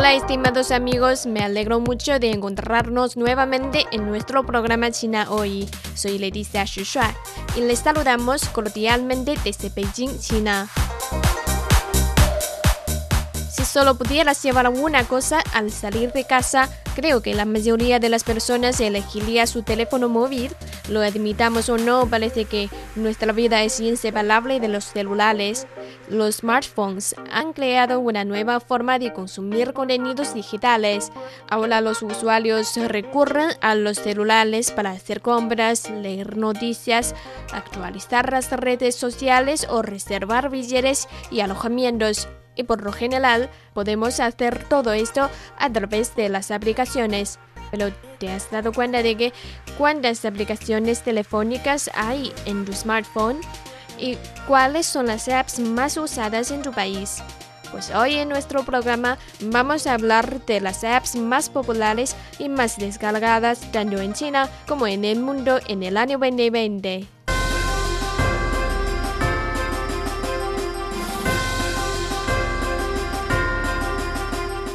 Hola estimados amigos, me alegro mucho de encontrarnos nuevamente en nuestro programa China Hoy. Soy Leticia Shushua y les saludamos cordialmente desde Beijing, China. Solo pudieras llevar una cosa al salir de casa, creo que la mayoría de las personas elegiría su teléfono móvil. Lo admitamos o no, parece que nuestra vida es inseparable de los celulares. Los smartphones han creado una nueva forma de consumir contenidos digitales. Ahora los usuarios recurren a los celulares para hacer compras, leer noticias, actualizar las redes sociales o reservar billetes y alojamientos y por lo general podemos hacer todo esto a través de las aplicaciones. Pero ¿te has dado cuenta de que cuántas aplicaciones telefónicas hay en tu smartphone? ¿Y cuáles son las apps más usadas en tu país? Pues hoy en nuestro programa vamos a hablar de las apps más populares y más descargadas tanto en China como en el mundo en el año 2020.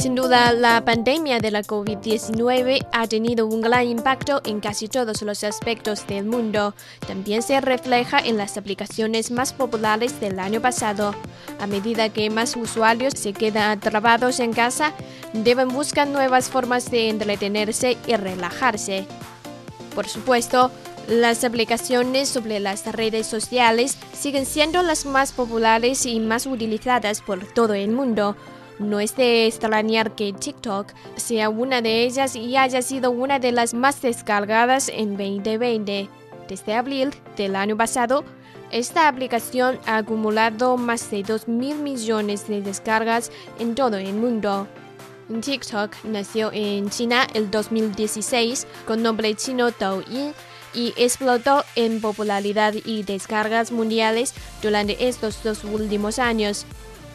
Sin duda, la pandemia de la COVID-19 ha tenido un gran impacto en casi todos los aspectos del mundo. También se refleja en las aplicaciones más populares del año pasado. A medida que más usuarios se quedan atrapados en casa, deben buscar nuevas formas de entretenerse y relajarse. Por supuesto, las aplicaciones sobre las redes sociales siguen siendo las más populares y más utilizadas por todo el mundo. No es de extrañar que TikTok sea una de ellas y haya sido una de las más descargadas en 2020. Desde abril del año pasado, esta aplicación ha acumulado más de 2 mil millones de descargas en todo el mundo. TikTok nació en China el 2016 con nombre chino Douyin y explotó en popularidad y descargas mundiales durante estos dos últimos años.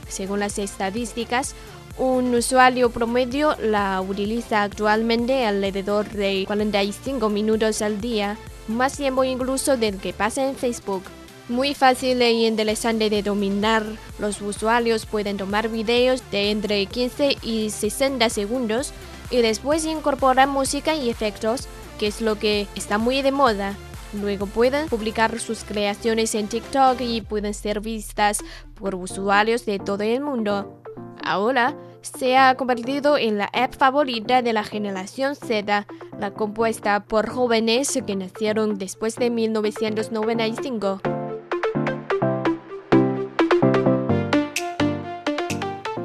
Según las estadísticas, un usuario promedio la utiliza actualmente alrededor de 45 minutos al día, más tiempo incluso del que pasa en Facebook. Muy fácil y interesante de dominar, los usuarios pueden tomar videos de entre 15 y 60 segundos y después incorporar música y efectos, que es lo que está muy de moda. Luego pueden publicar sus creaciones en TikTok y pueden ser vistas por usuarios de todo el mundo. Ahora se ha convertido en la app favorita de la generación Z, la compuesta por jóvenes que nacieron después de 1995.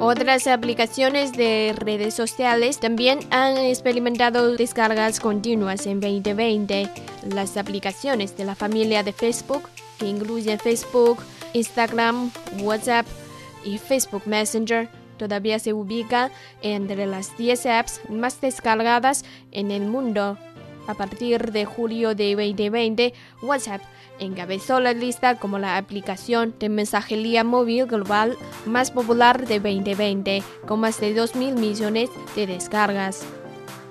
Otras aplicaciones de redes sociales también han experimentado descargas continuas en 2020. Las aplicaciones de la familia de Facebook, que incluyen Facebook, Instagram, WhatsApp y Facebook Messenger, todavía se ubican entre las 10 apps más descargadas en el mundo. A partir de julio de 2020, WhatsApp encabezó la lista como la aplicación de mensajería móvil global más popular de 2020, con más de 2 mil millones de descargas.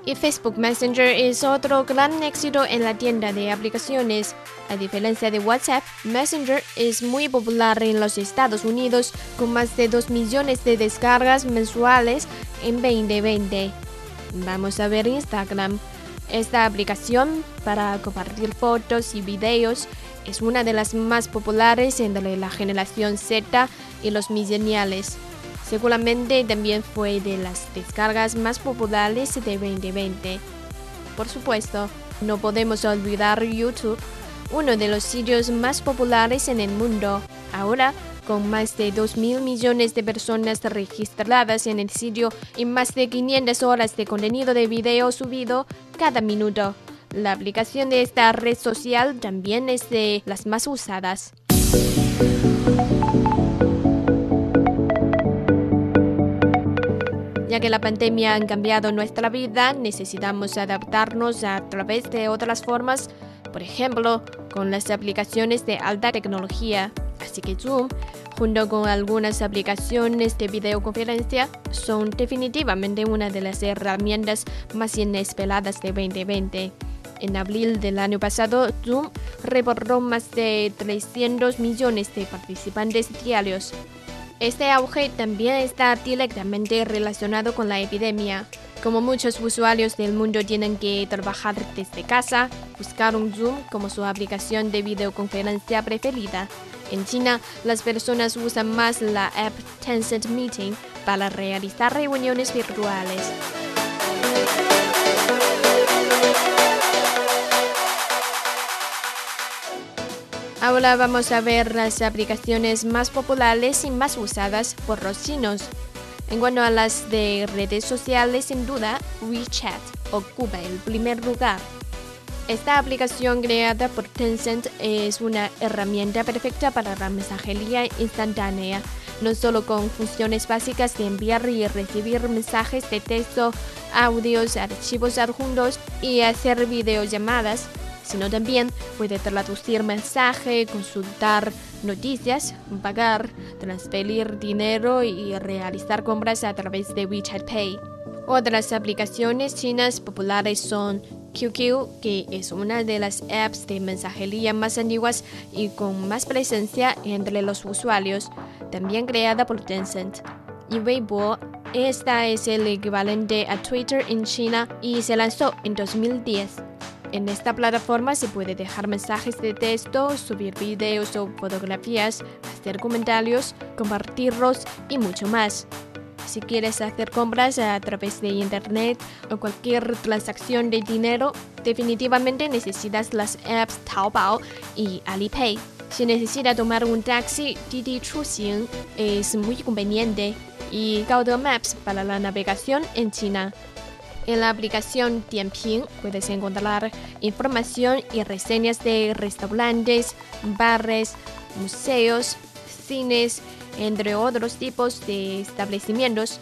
Y Facebook Messenger es otro gran éxito en la tienda de aplicaciones. A diferencia de WhatsApp, Messenger es muy popular en los Estados Unidos con más de 2 millones de descargas mensuales en 2020. Vamos a ver Instagram. Esta aplicación para compartir fotos y videos es una de las más populares entre la generación Z y los millennials. Seguramente también fue de las descargas más populares de 2020. Por supuesto, no podemos olvidar YouTube, uno de los sitios más populares en el mundo. Ahora, con más de 2 mil millones de personas registradas en el sitio y más de 500 horas de contenido de video subido cada minuto. La aplicación de esta red social también es de las más usadas. Ya que la pandemia ha cambiado nuestra vida, necesitamos adaptarnos a través de otras formas, por ejemplo, con las aplicaciones de alta tecnología. Así que Zoom, junto con algunas aplicaciones de videoconferencia, son definitivamente una de las herramientas más inesperadas de 2020. En abril del año pasado, Zoom reportó más de 300 millones de participantes diarios. Este auge también está directamente relacionado con la epidemia. Como muchos usuarios del mundo tienen que trabajar desde casa, buscaron Zoom como su aplicación de videoconferencia preferida. En China, las personas usan más la app Tencent Meeting para realizar reuniones virtuales. Ahora vamos a ver las aplicaciones más populares y más usadas por los chinos. En cuanto a las de redes sociales, sin duda, WeChat ocupa el primer lugar. Esta aplicación creada por Tencent es una herramienta perfecta para la mensajería instantánea, no solo con funciones básicas de enviar y recibir mensajes de texto, audios, archivos adjuntos y hacer videollamadas, sino también puede traducir mensaje, consultar noticias, pagar, transferir dinero y realizar compras a través de WeChat Pay. Otras aplicaciones chinas populares son QQ, que es una de las apps de mensajería más antiguas y con más presencia entre los usuarios, también creada por Tencent. Y Weibo, esta es el equivalente a Twitter en China y se lanzó en 2010. En esta plataforma se puede dejar mensajes de texto, subir videos o fotografías, hacer comentarios, compartirlos y mucho más. Si quieres hacer compras a través de Internet o cualquier transacción de dinero, definitivamente necesitas las apps Taobao y Alipay. Si necesita tomar un taxi, Didi Chuxing es muy conveniente y Gaode Maps para la navegación en China. En la aplicación Dianping puedes encontrar información y reseñas de restaurantes, bares, museos, cines, entre otros tipos de establecimientos.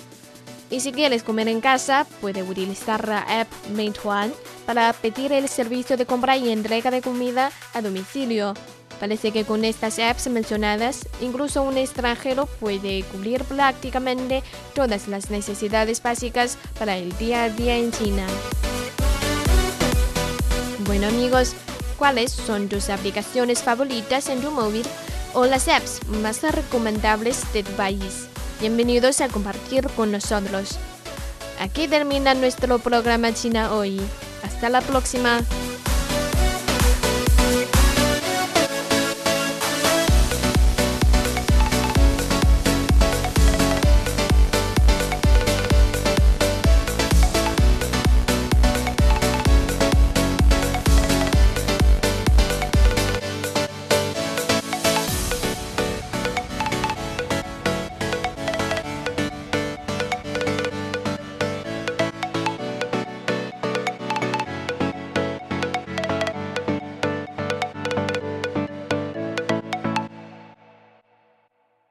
Y si quieres comer en casa, puedes utilizar la app Meituan para pedir el servicio de compra y entrega de comida a domicilio. Parece que con estas apps mencionadas, incluso un extranjero puede cubrir prácticamente todas las necesidades básicas para el día a día en China. Bueno amigos, ¿cuáles son tus aplicaciones favoritas en tu móvil o las apps más recomendables de tu país? Bienvenidos a compartir con nosotros. Aquí termina nuestro programa China hoy. Hasta la próxima.